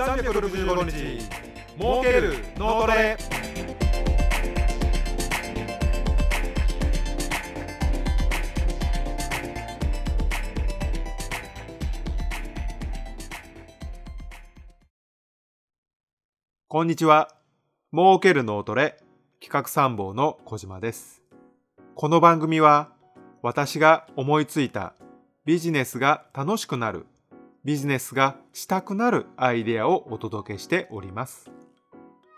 365日。儲ける脳トレ。こんにちは。儲ける脳トレ。企画参謀の小島です。この番組は私が思いついたビジネスが楽しくなるビジネスがしたくなるアイデアをお届けしております。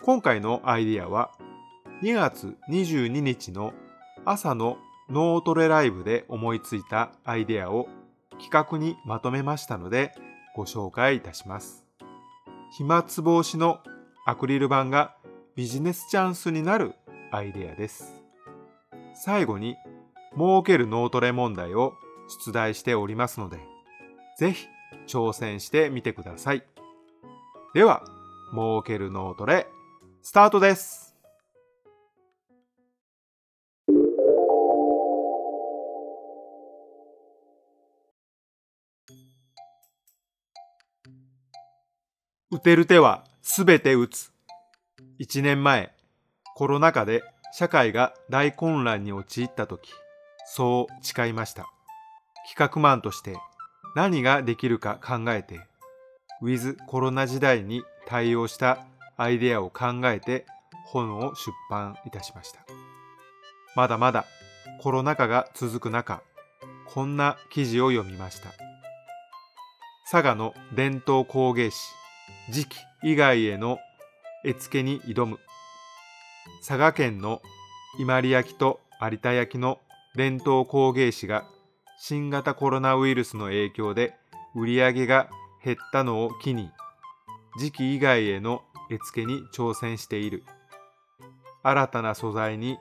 今回のアイデアは2月22日の朝の脳トレライブで思いついたアイデアを企画にまとめましたのでご紹介いたします。飛沫防止のアクリル板がビジネスチャンスになるアイデアです。最後に儲ける脳トレ問題を出題しておりますので、ぜひ挑戦してみてください。では、儲ける脳トレ、スタートです。打てる手はすべて打つ。一年前、コロナ禍で社会が大混乱に陥った時、そう誓いました。企画マンとして何ができるか考えて、ウィズコロナ時代に対応したアイデアを考えて本を出版いたしました。まだまだコロナ禍が続く中、こんな記事を読みました。佐賀の伝統工芸士、時期以外への絵付けに挑む。佐賀県の伊万里焼と有田焼の伝統工芸士が新型コロナウイルスの影響で売り上げが減ったのを機に時期以外への絵付けに挑戦している。新たな素材に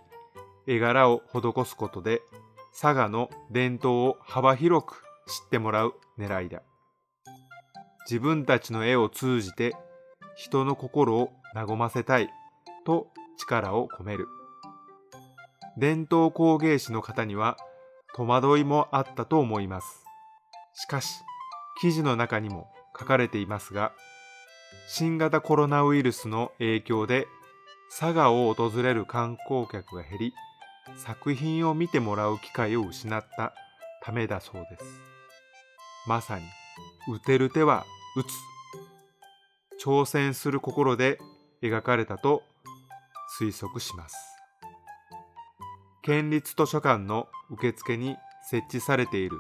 絵柄を施すことで佐賀の伝統を幅広く知ってもらう狙いだ。自分たちの絵を通じて人の心を和ませたいと力を込める。伝統工芸士の方には戸惑いもあったと思います。しかし、記事の中にも書かれていますが、新型コロナウイルスの影響で佐賀を訪れる観光客が減り、作品を見てもらう機会を失ったためだそうです。まさに、打てる手は打つ。挑戦する心で描かれたと推測します。県立図書館の受付に設置されている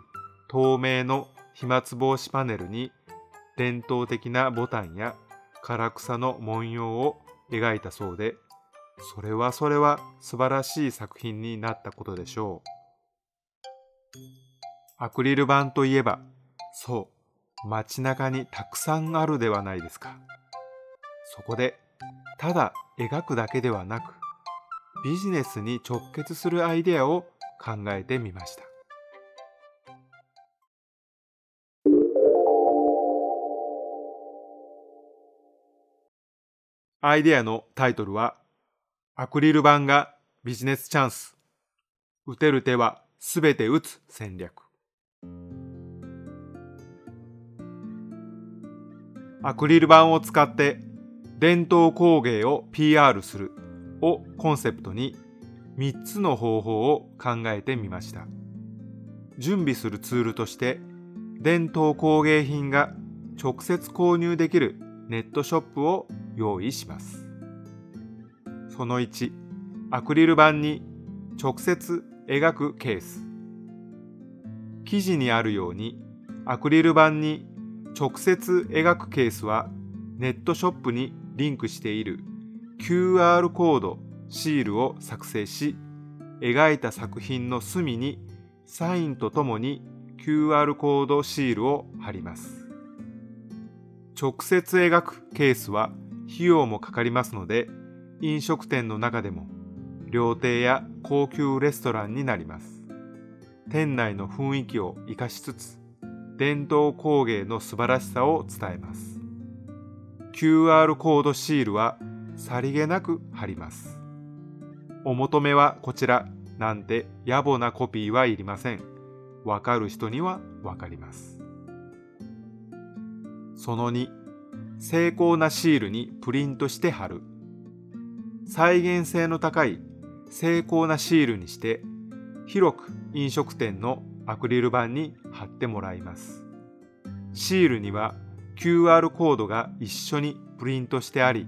透明の飛沫防止パネルに伝統的なボタンや唐草の文様を描いたそうで、それはそれは素晴らしい作品になったことでしょう。アクリル板といえば、そう、街中にたくさんあるではないですか。そこで、ただ描くだけではなく、ビジネスに直結するアイデアを考えてみました。アイデアのタイトルは、アクリル板がビジネスチャンス。打てる手はすべて打つ戦略。アクリル板を使って伝統工芸を PR するをコンセプトに3つの方法を考えてみました。準備するツールとして伝統工芸品が直接購入できるネットショップを用意します。その1、アクリル板に直接描くケース。記事にあるようにアクリル板に直接描くケースはネットショップにリンクしている QR コード、シールを作成し、描いた作品の隅にサインとともに QR コードシールを貼ります。直接描くケースは費用もかかりますので、飲食店の中でも料亭や高級レストランになります。店内の雰囲気を活かしつつ、伝統工芸の素晴らしさを伝えます。QR コードシールはさりげなく貼ります。お求めはこちらなんて野暮なコピーはいりません。わかる人にはわかります。その2、精巧なシールにプリントして貼る。再現性の高い精巧なシールにして広く飲食店のアクリル板に貼ってもらいます。シールには QR コードが一緒にプリントしてあり、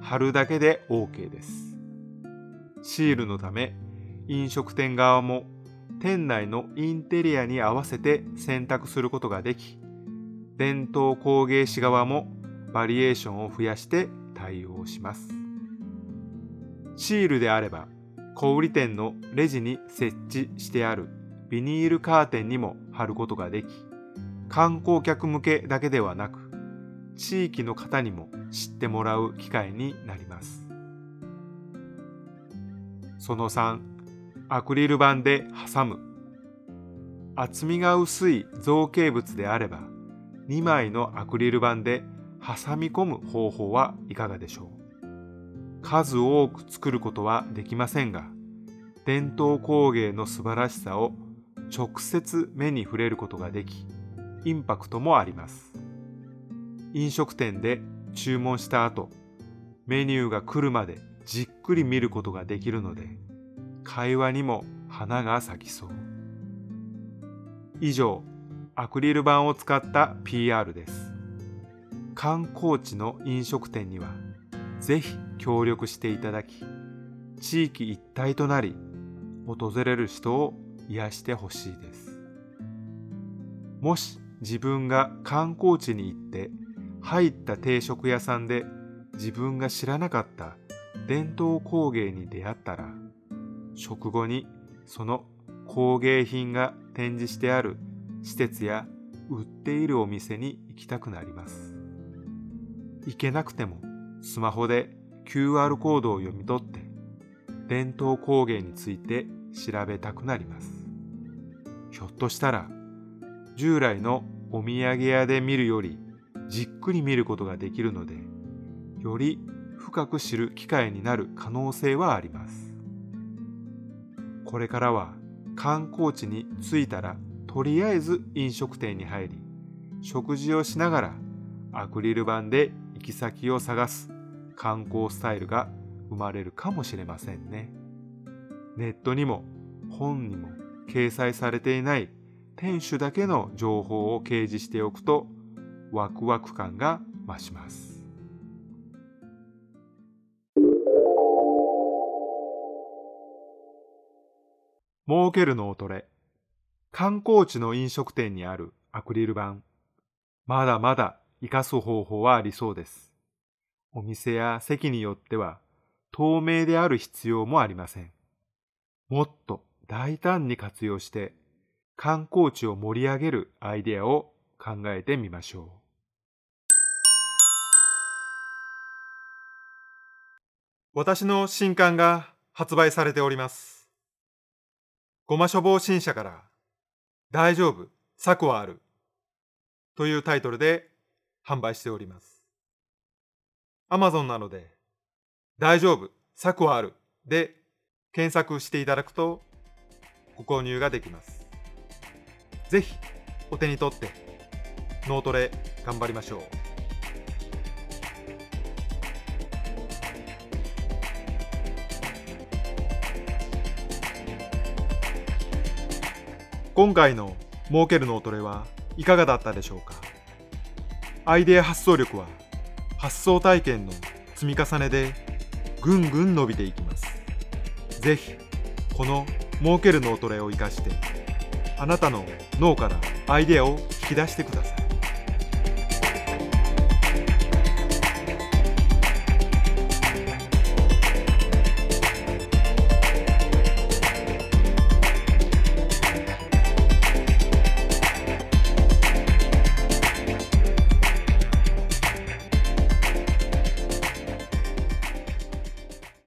貼るだけで OK です。シールのため飲食店側も店内のインテリアに合わせて選択することができ、伝統工芸士側もバリエーションを増やして対応します。シールであれば、小売店のレジに設置してあるビニールカーテンにも貼ることができ、観光客向けだけではなく、地域の方にも知ってもらう機会になります。その3、アクリル板で挟む。厚みが薄い造形物であれば、2枚のアクリル板で挟み込む方法はいかがでしょう数多く作ることはできませんが、伝統工芸の素晴らしさを直接目に触れることができ、インパクトもあります。飲食店で注文した後、メニューが来るまでじっくり見ることができるので、会話にも花が咲きそう。以上、アクリル板を使った PR です。観光地の飲食店には、ぜひ協力していただき、地域一体となり、訪れる人を癒してほしいです。もし自分が観光地に行って入った定食屋さんで自分が知らなかった伝統工芸に出会ったら食後にその工芸品が展示してある施設や売っているお店に行きたくなります。行けなくてもスマホで QR コードを読み取って伝統工芸について調べたくなります。ひょっとしたら従来のお土産屋で見るよりじっくり見ることができるのでより深く知る機会になる可能性はあります。これからは観光地に着いたらとりあえず飲食店に入り食事をしながらアクリル板で行き先を探す観光スタイルが生まれるかもしれませんね。ネットにも本にも掲載されていない店主だけの情報を掲示しておくとワクワク感が増します。儲けるのをれ。観光地の飲食店にあるアクリル板。まだまだ活かす方法はありそうです。お店や席によっては透明である必要もありません。もっと大胆に活用して観光地を盛り上げるアイデアを考えてみましょう。私の新刊が発売されております。ごま処方新社から大丈夫、策はあるというタイトルで販売しております。アマゾンなので大丈夫、策はあるで検索していただくとご購入ができます。ぜひお手に取って脳トレ頑張りましょう。今回の儲ける脳トレはいかがだったでしょうか？アイデア発想力は発想体験の積み重ねでぐんぐん伸びていきます。ぜひこの儲ける脳トレを活かしてあなたの脳からアイデアを引き出してください